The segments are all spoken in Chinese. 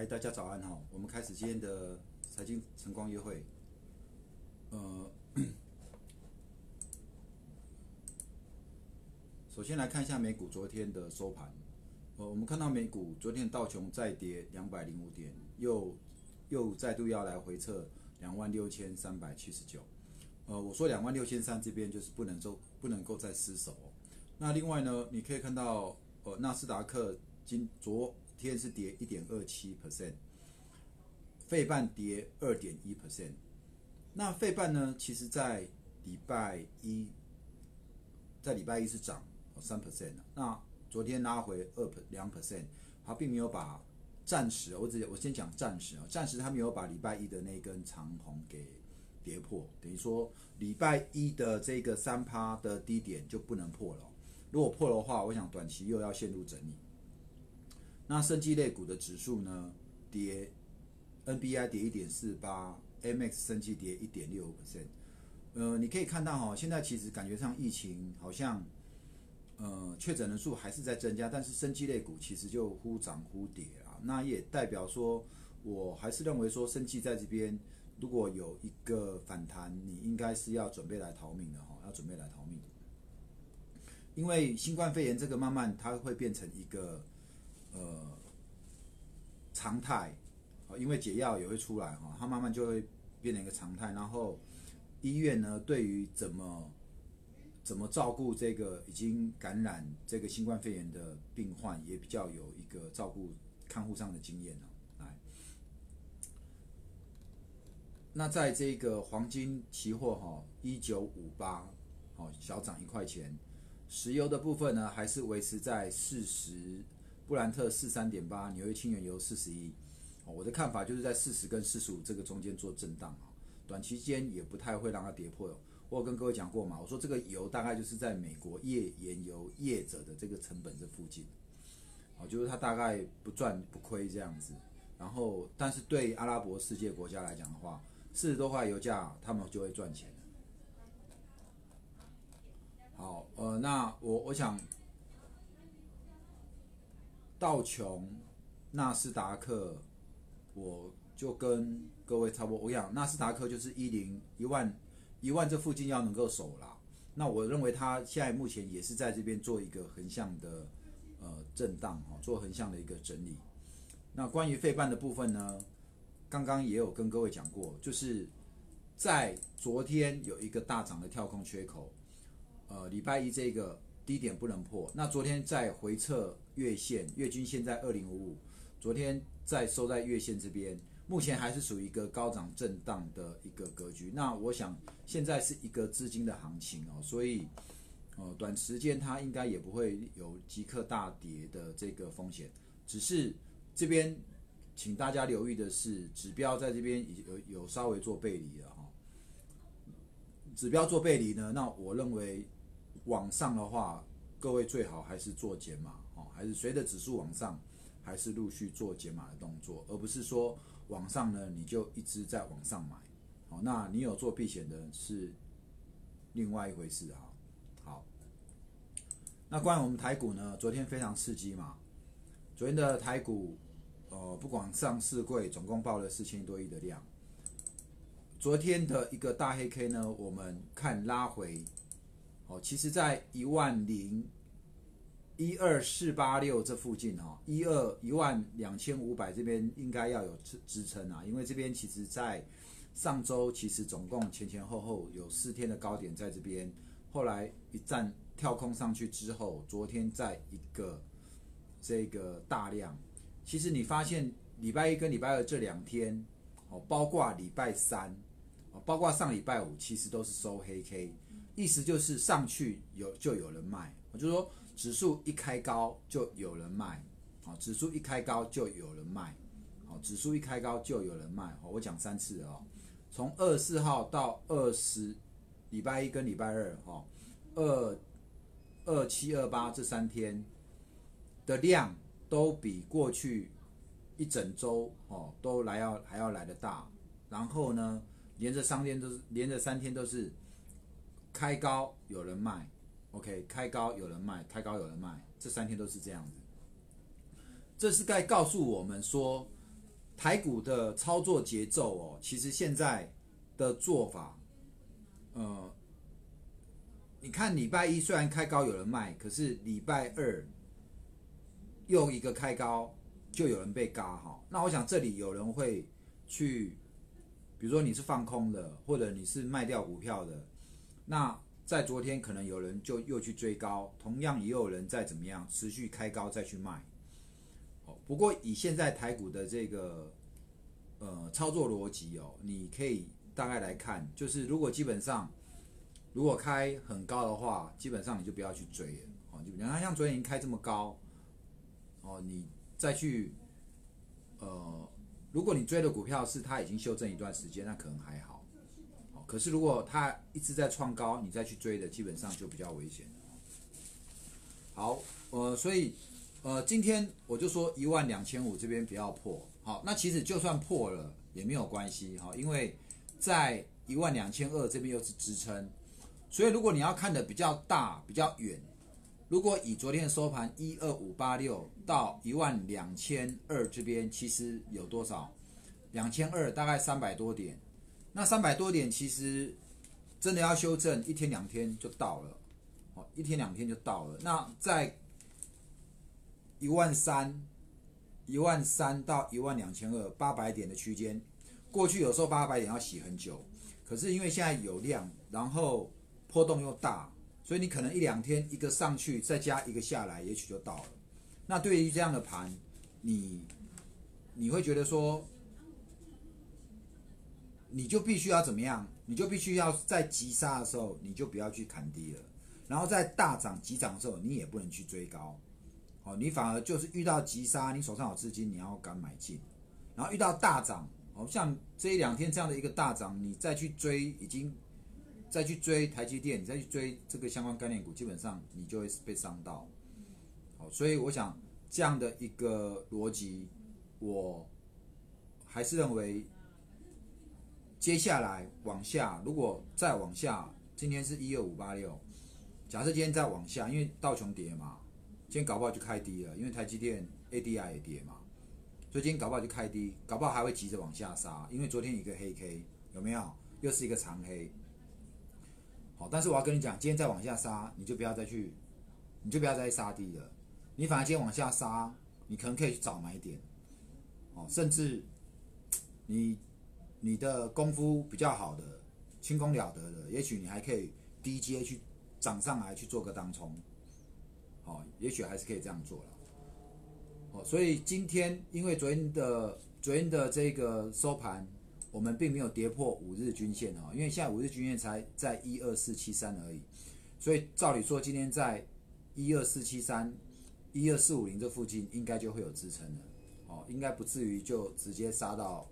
嗨，大家早安哈！我们开始今天的财经晨光约会。呃，首先来看一下美股昨天的收盘。呃，我们看到美股昨天道琼再跌两百零五点，又又再度要来回测两万六千三百七十九。呃，我说两万六千三这边就是不能够不能够再失守。那另外呢，你可以看到，呃，纳斯达克今昨天是跌一点二七 percent，费半跌二点一 percent。那费半呢，其实在礼拜一，在礼拜一是涨三 percent 的。那昨天拉回二两 percent，它并没有把暂时，我只我先讲暂时啊，暂时它没有把礼拜一的那根长红给跌破，等于说礼拜一的这个三趴的低点就不能破了。如果破的话，我想短期又要陷入整理。那生技类股的指数呢？跌，NBI 跌一点四八，MX 生技跌一点六 percent。呃，你可以看到哈，现在其实感觉上疫情好像，呃，确诊人数还是在增加，但是生技类股其实就忽涨忽跌啊。那也代表说，我还是认为说，生技在这边如果有一个反弹，你应该是要准备来逃命的哈，要准备来逃命。因为新冠肺炎这个慢慢它会变成一个。呃，常态，因为解药也会出来哈，它慢慢就会变成一个常态。然后医院呢，对于怎么怎么照顾这个已经感染这个新冠肺炎的病患，也比较有一个照顾看护上的经验哦。来，那在这个黄金期货哈，一九五八，好小涨一块钱。石油的部分呢，还是维持在四十。布兰特四三点八，纽约轻原油四十一，哦，我的看法就是在四十跟四十五这个中间做震荡啊，短期间也不太会让它跌破。我跟各位讲过嘛，我说这个油大概就是在美国页岩油业者的这个成本这附近，哦，就是它大概不赚不亏这样子。然后，但是对阿拉伯世界国家来讲的话，四十多块油价他们就会赚钱。好，呃，那我我想。道琼、纳斯达克，我就跟各位差不多。我讲纳斯达克就是一零一万一万这附近要能够守啦。那我认为它现在目前也是在这边做一个横向的呃震荡哈，做横向的一个整理。那关于费半的部分呢，刚刚也有跟各位讲过，就是在昨天有一个大涨的跳空缺口，呃，礼拜一这个。低点不能破，那昨天在回撤月线，月均线在二零五五，昨天在收在月线这边，目前还是属于一个高涨震荡的一个格局。那我想现在是一个资金的行情哦，所以呃短时间它应该也不会有即刻大跌的这个风险，只是这边请大家留意的是，指标在这边有有稍微做背离了哈，指标做背离呢，那我认为。往上的话，各位最好还是做减码，还是随着指数往上，还是陆续做解码的动作，而不是说往上呢你就一直在往上买，好，那你有做避险的是另外一回事哈。好，那关于我们台股呢，昨天非常刺激嘛，昨天的台股，呃，不管上市柜总共报了四千多亿的量，昨天的一个大黑 K 呢，我们看拉回。哦，其实，在一万零一二四八六这附近哈，一二一万两千五百这边应该要有支支撑啊，因为这边其实，在上周其实总共前前后后有四天的高点在这边，后来一站跳空上去之后，昨天在一个这个大量，其实你发现礼拜一跟礼拜二这两天，哦，包括礼拜三，哦，包括上礼拜五，其实都是收黑 K。意思就是上去有就有人卖，我就说指数一开高就有人卖，好，指数一开高就有人卖，好，指数一开高就有人卖，好，我讲三次哦，从二四号到二十，礼拜一跟礼拜二，哈，二二七二八这三天的量都比过去一整周哦都来要还要来的大，然后呢，连着三天都是连着三天都是。开高有人卖，OK，开高有人卖，开高有人卖，这三天都是这样子。这是该告诉我们说，台股的操作节奏哦，其实现在的做法，呃，你看礼拜一虽然开高有人卖，可是礼拜二又一个开高就有人被嘎哈。那我想这里有人会去，比如说你是放空的，或者你是卖掉股票的，那在昨天可能有人就又去追高，同样也有人在怎么样持续开高再去卖。哦不过以现在台股的这个呃操作逻辑哦，你可以大概来看，就是如果基本上如果开很高的话，基本上你就不要去追了哦。就你看像昨天已经开这么高哦，你再去呃，如果你追的股票是它已经修正一段时间，那可能还好。可是如果它一直在创高，你再去追的，基本上就比较危险。好，呃，所以。呃，今天我就说一万两千五这边不要破，好，那其实就算破了也没有关系，哈，因为在一万两千二这边又是支撑，所以如果你要看的比较大、比较远，如果以昨天的收盘一二五八六到一万两千二这边，其实有多少？两千二大概三百多点，那三百多点其实真的要修正一天两天就到了，哦，一天两天就到了，那在。一万三，一万三到一万两千二，八百点的区间。过去有时候八百点要洗很久，可是因为现在有量，然后波动又大，所以你可能一两天一个上去，再加一个下来，也许就到了。那对于这样的盘，你你会觉得说，你就必须要怎么样？你就必须要在急杀的时候，你就不要去砍低了；然后在大涨急涨的时候，你也不能去追高。哦，你反而就是遇到急杀，你手上有资金，你要敢买进；然后遇到大涨，哦，像这一两天这样的一个大涨，你再去追，已经再去追台积电，你再去追这个相关概念股，基本上你就会被伤到。好，所以我想这样的一个逻辑，我还是认为接下来往下，如果再往下，今天是一二五八六，假设今天再往下，因为道琼跌嘛。今天搞不好就开低了，因为台积电 ADR 也跌嘛，所以今天搞不好就开低，搞不好还会急着往下杀，因为昨天一个黑 K 有没有？又是一个长黑。好，但是我要跟你讲，今天再往下杀，你就不要再去，你就不要再杀低了，你反而今天往下杀，你可能可以去找买点，哦，甚至你你的功夫比较好的，轻功了得的，也许你还可以低阶去涨上来去做个当冲。哦，也许还是可以这样做了。哦，所以今天因为昨天的昨天的这个收盘，我们并没有跌破五日均线哦，因为现在五日均线才在一二四七三而已，所以照理说今天在一二四七三、一二四五零这附近应该就会有支撑了。哦，应该不至于就直接杀到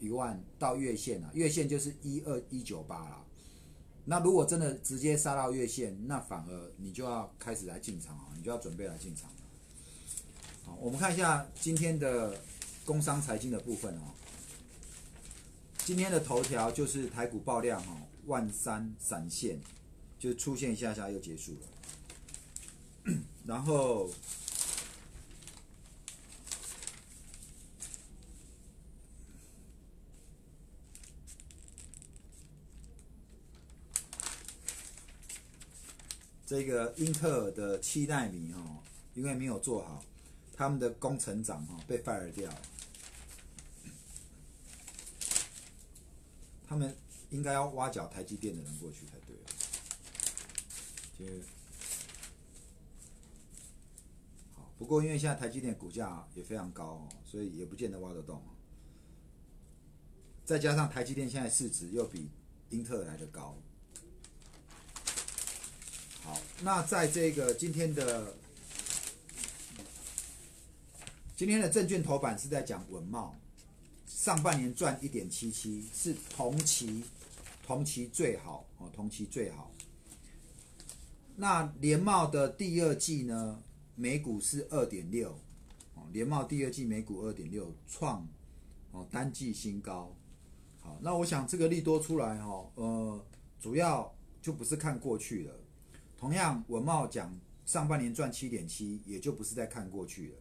一万到月线了，月线就是一二一九八了。那如果真的直接杀到月线，那反而你就要开始来进场啊，你就要准备来进场。好，我们看一下今天的工商财经的部分哦。今天的头条就是台股爆量哦，万三闪现，就出现一下下又结束了，然后。这个英特尔的七纳米哈，因为没有做好，他们的工程长哈被 fire 掉，他们应该要挖角台积电的人过去才对。就好，不过因为现在台积电股价也非常高哦，所以也不见得挖得动。再加上台积电现在市值又比英特尔来的高。好，那在这个今天的今天的证券头版是在讲文茂上半年赚一点七七，是同期同期最好哦，同期最好。那联茂的第二季呢，每股是二点六哦，联茂第二季每股二点六，创哦单季新高。好，那我想这个利多出来哈，呃，主要就不是看过去了。同样，文茂讲上半年赚七点七，也就不是在看过去了。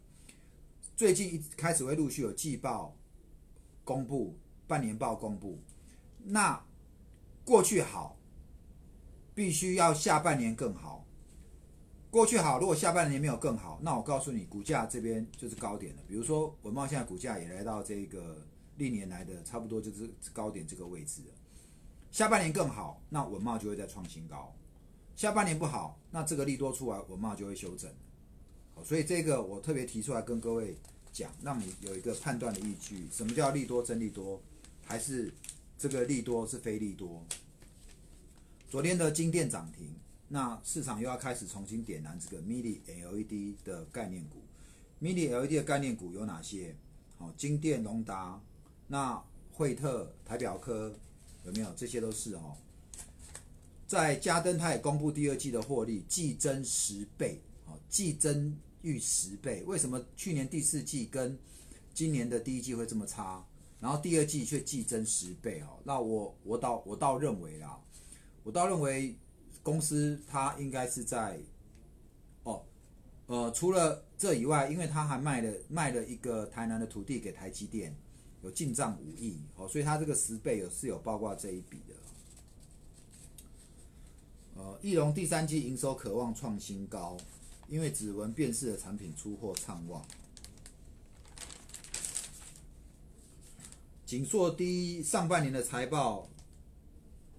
最近一开始会陆续有季报，公布半年报公布，那过去好，必须要下半年更好。过去好，如果下半年没有更好，那我告诉你，股价这边就是高点了。比如说文茂现在股价也来到这个历年来的差不多就是高点这个位置了。下半年更好，那文茂就会再创新高；下半年不好，那这个利多出来，文茂就会修正。好，所以这个我特别提出来跟各位讲，让你有一个判断的依据。什么叫利多真利多，还是这个利多是非利多？昨天的金店涨停。那市场又要开始重新点燃这个 Mini LED 的概念股。Mini LED 的概念股有哪些？好，金电、隆达、那惠特、台表科有没有？这些都是哦。在嘉登，它也公布第二季的获利，季增十倍，哦，季增逾十倍。为什么去年第四季跟今年的第一季会这么差？然后第二季却季增十倍哦？那我我倒我倒认为啦，我倒认为。公司它应该是在，哦，呃，除了这以外，因为它还卖了卖了一个台南的土地给台积电，有进账五亿，哦，所以它这个十倍有是有包括这一笔的。呃，翼龙第三季营收渴望创新高，因为指纹辨识的产品出货畅旺。锦硕第一上半年的财报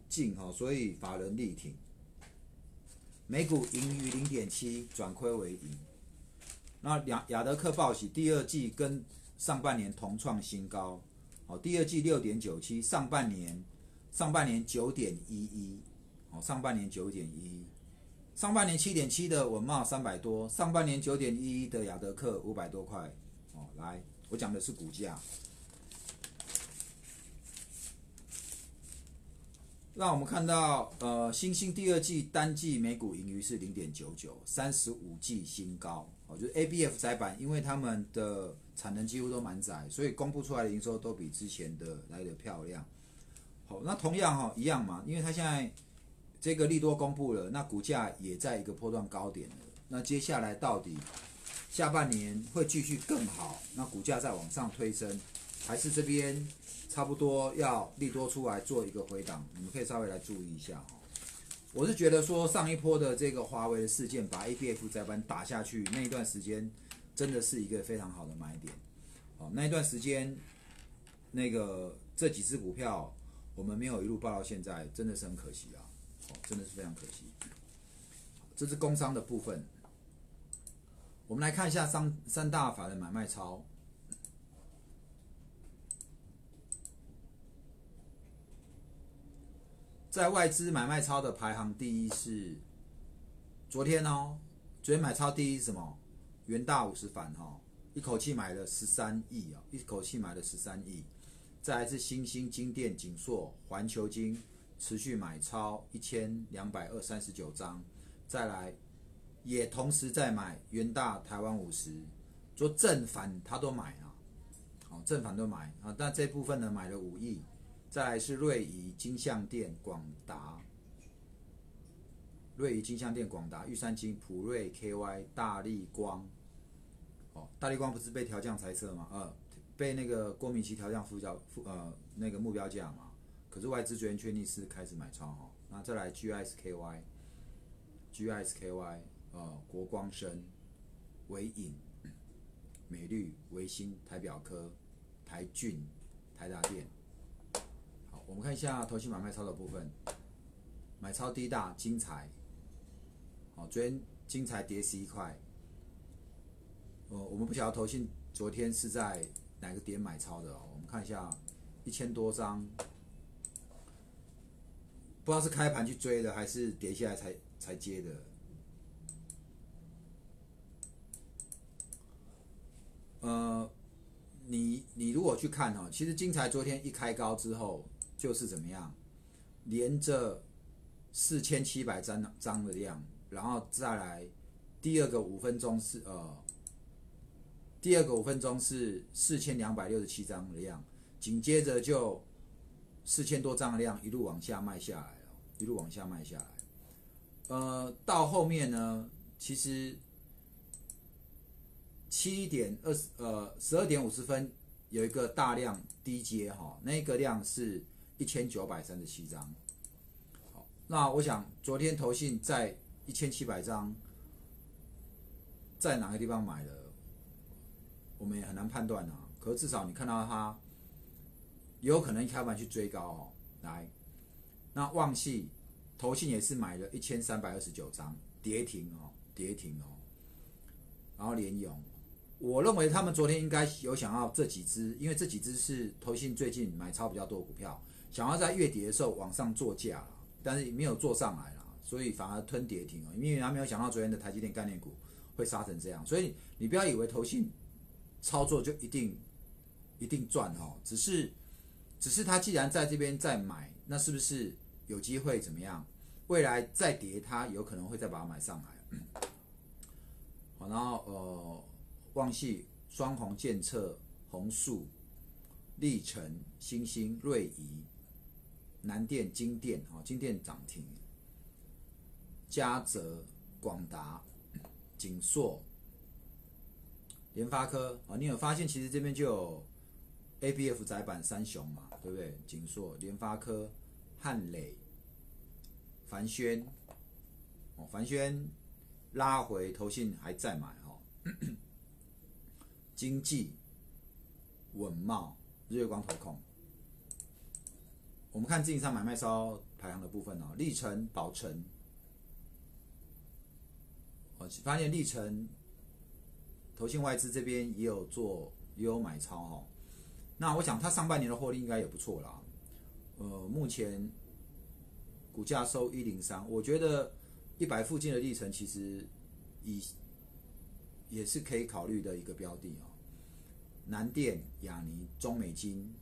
净哈，所以法人力挺。每股盈余零点七，转亏为盈。那雅雅德克报喜第二季跟上半年同创新高，哦，第二季六点九七，上半年上半年九点一一，哦，上半年九点一，上半年七点七的文茂三百多，上半年九点一一的雅德克五百多块，哦，来，我讲的是股价。让我们看到，呃，星星第二季单季每股盈余是零点九九，三十五季新高。哦，就是 A B F 窄板，因为他们的产能几乎都满载，所以公布出来的营收都比之前的来的漂亮。好，那同样哈，一样嘛，因为它现在这个利多公布了，那股价也在一个波段高点了。那接下来到底下半年会继续更好？那股价再往上推升，还是这边？差不多要利多出来做一个回档，你们可以稍微来注意一下哈。我是觉得说上一波的这个华为的事件把 A B F 窄板打下去那一段时间，真的是一个非常好的买点。哦，那一段时间，那个这几只股票我们没有一路报到现在，真的是很可惜啊。哦，真的是非常可惜。这是工商的部分，我们来看一下三三大法的买卖超。在外资买卖超的排行第一是昨天哦，昨天买超第一是什么？元大五十反哈，一口气买了十三亿啊，一口气买了十三亿。再来是新兴金店、锦硕、环球金持续买超一千两百二三十九张，再来也同时在买元大台湾五十，做正反他都买啊，哦正反都买啊，但这部分呢买了五亿。再来是瑞仪、金相店、广达、瑞仪、金相店、广达、玉山金、普瑞、KY、大力光。哦，大力光不是被调降财测吗？呃，被那个郭明奇调降副交副呃那个目标价嘛。可是外资昨天确定是开始买超哈。那再来 GSKY、GSKY 呃国光生、伟影、美绿、维新、台表科、台骏、台达电。好我们看一下投信买卖超的部分，买超第一大精彩，好，昨天精彩跌十一块，呃，我们不晓得投信昨天是在哪个点买超的哦，我们看一下一千多张，不知道是开盘去追的还是跌下来才才接的，呃，你你如果去看哦，其实金财昨天一开高之后。就是怎么样，连着四千七百张张的量，然后再来第二个五分钟是呃，第二个五分钟是四千两百六十七张的量，紧接着就四千多张的量一路往下卖下来，一路往下卖下来。呃，到后面呢，其实七点二十呃十二点五十分有一个大量低阶哈，那个量是一千九百三十七张。好，那我想昨天投信在一千七百张，在哪个地方买的，我们也很难判断啊。可至少你看到它，有可能开盘去追高哦。来，那旺系投信也是买了一千三百二十九张，跌停哦，跌停哦。然后联勇，我认为他们昨天应该有想要这几只，因为这几只是投信最近买超比较多股票，想要在月底的时候往上做价但是没有做上来了，所以反而吞跌停哦，因为他没有想到昨天的台积电概念股会杀成这样，所以你不要以为投信操作就一定一定赚哦，只是只是他既然在这边在买，那是不是有机会怎么样？未来再跌，它有可能会再把它买上来。好，然后呃，旺系、双红、建策、红树、历程、星星、瑞仪、南电、金电，哦，金电涨停，嘉泽、广达、锦硕、联发科，啊，你有发现其实这边就有 A B F 窄板三雄嘛，对不对？锦硕、联发科、汉磊、凡轩，哦，凡轩。拉回投信还在买哈，经济稳茂日月光投控，我们看自营商买卖超排行的部分哦，历程宝成，我发现历程投信外资这边也有做也有买超哈，那我想它上半年的获利应该也不错啦，呃，目前股价收一零三，我觉得。一百附近的历程其实以也是可以考虑的一个标的哦。南电、亚尼、中美金，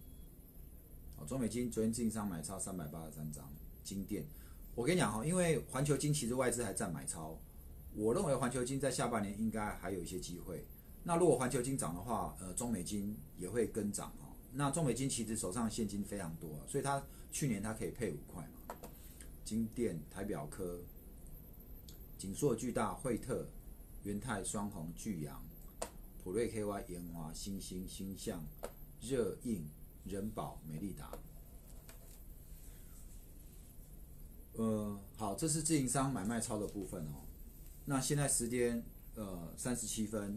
哦，中美金昨天进商买超三百八十三张，金电，我跟你讲哈，因为环球金其实外资还占买超，我认为环球金在下半年应该还有一些机会。那如果环球金涨的话，呃，中美金也会跟涨哦。那中美金其实手上现金非常多，所以它去年它可以配五块嘛。金电、台表科。锦硕、巨大、惠特、元泰、双红、巨阳、普瑞 KY、延华、星星、星象、热映、人保、美利达。呃，好，这是自营商买卖超的部分哦。那现在时间呃三十七分，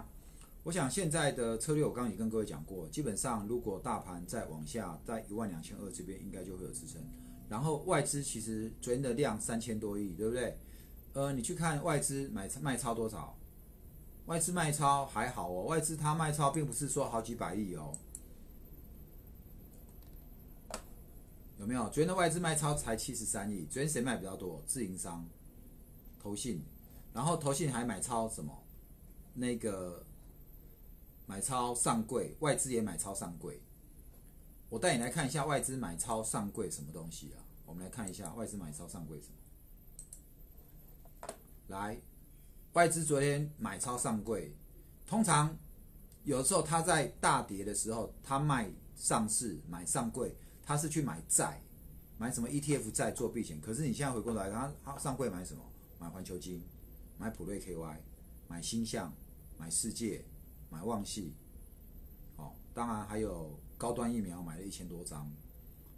我想现在的策略我刚刚也跟各位讲过，基本上如果大盘再往下，在一万两千二这边应该就会有支撑。然后外资其实昨天的量三千多亿，对不对？呃，你去看外资买卖超多少？外资卖超还好哦，外资它卖超并不是说好几百亿哦，有没有？昨天的外资卖超才七十三亿，昨天谁卖比较多？自营商、投信，然后投信还买超什么？那个买超上柜，外资也买超上柜。我带你来看一下外资买超上柜什么东西啊？我们来看一下外资买超上柜什么。来，外资昨天买超上柜，通常有时候他在大跌的时候，他卖上市买上柜，他是去买债，买什么 ETF 债做避险。可是你现在回过来，他他上柜买什么？买环球金，买普瑞 KY，买星象，买世界，买旺系，哦，当然还有高端疫苗买了一千多张，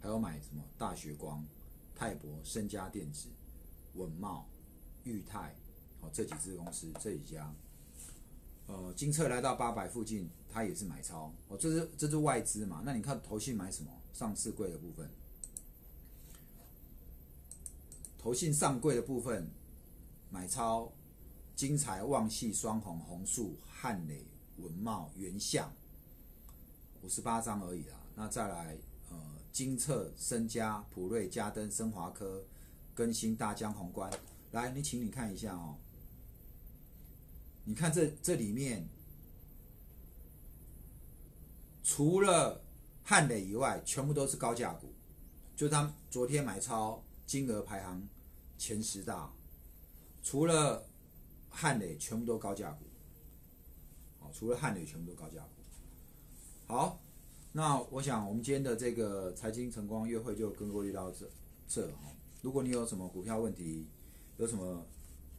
还有买什么大学光、泰博、深家电子、稳茂、裕泰。哦，这几只公司，这几家，呃，金策来到八百附近，它也是买超。哦，这是这是外资嘛？那你看投信买什么？上市贵的部分，投信上柜的部分买超，金财、旺系、双红、红树、汉磊、文茂、原相，五十八张而已啦。那再来，呃，金策、深家、普瑞、嘉登、升华科、更新、大江、宏观，来，你请你看一下哦。你看这这里面，除了汉磊以外，全部都是高价股，就他昨天买超金额排行前十大，除了汉磊，全部都高价股。好，除了汉磊，全部都高价股。好，那我想我们今天的这个财经晨光约会就跟各位到这这哈。如果你有什么股票问题，有什么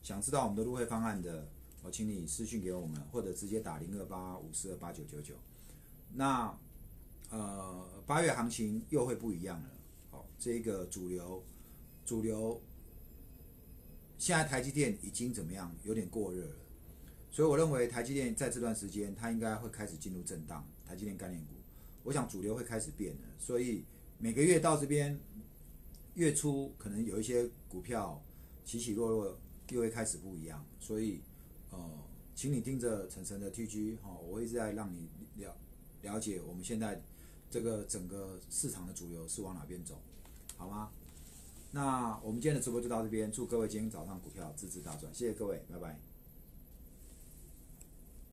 想知道我们的入会方案的。我请你私信给我们，或者直接打零二八五四二八九九九。那呃八月行情又会不一样了。好，这个主流主流现在台积电已经怎么样？有点过热了，所以我认为台积电在这段时间它应该会开始进入震荡。台积电概念股，我想主流会开始变了，所以每个月到这边月初可能有一些股票起起落落，又会开始不一样。所以呃，请你盯着晨晨的 TG 哈，我一直在让你了了解我们现在这个整个市场的主流是往哪边走，好吗？那我们今天的直播就到这边，祝各位今天早上股票支支大赚，谢谢各位，拜拜。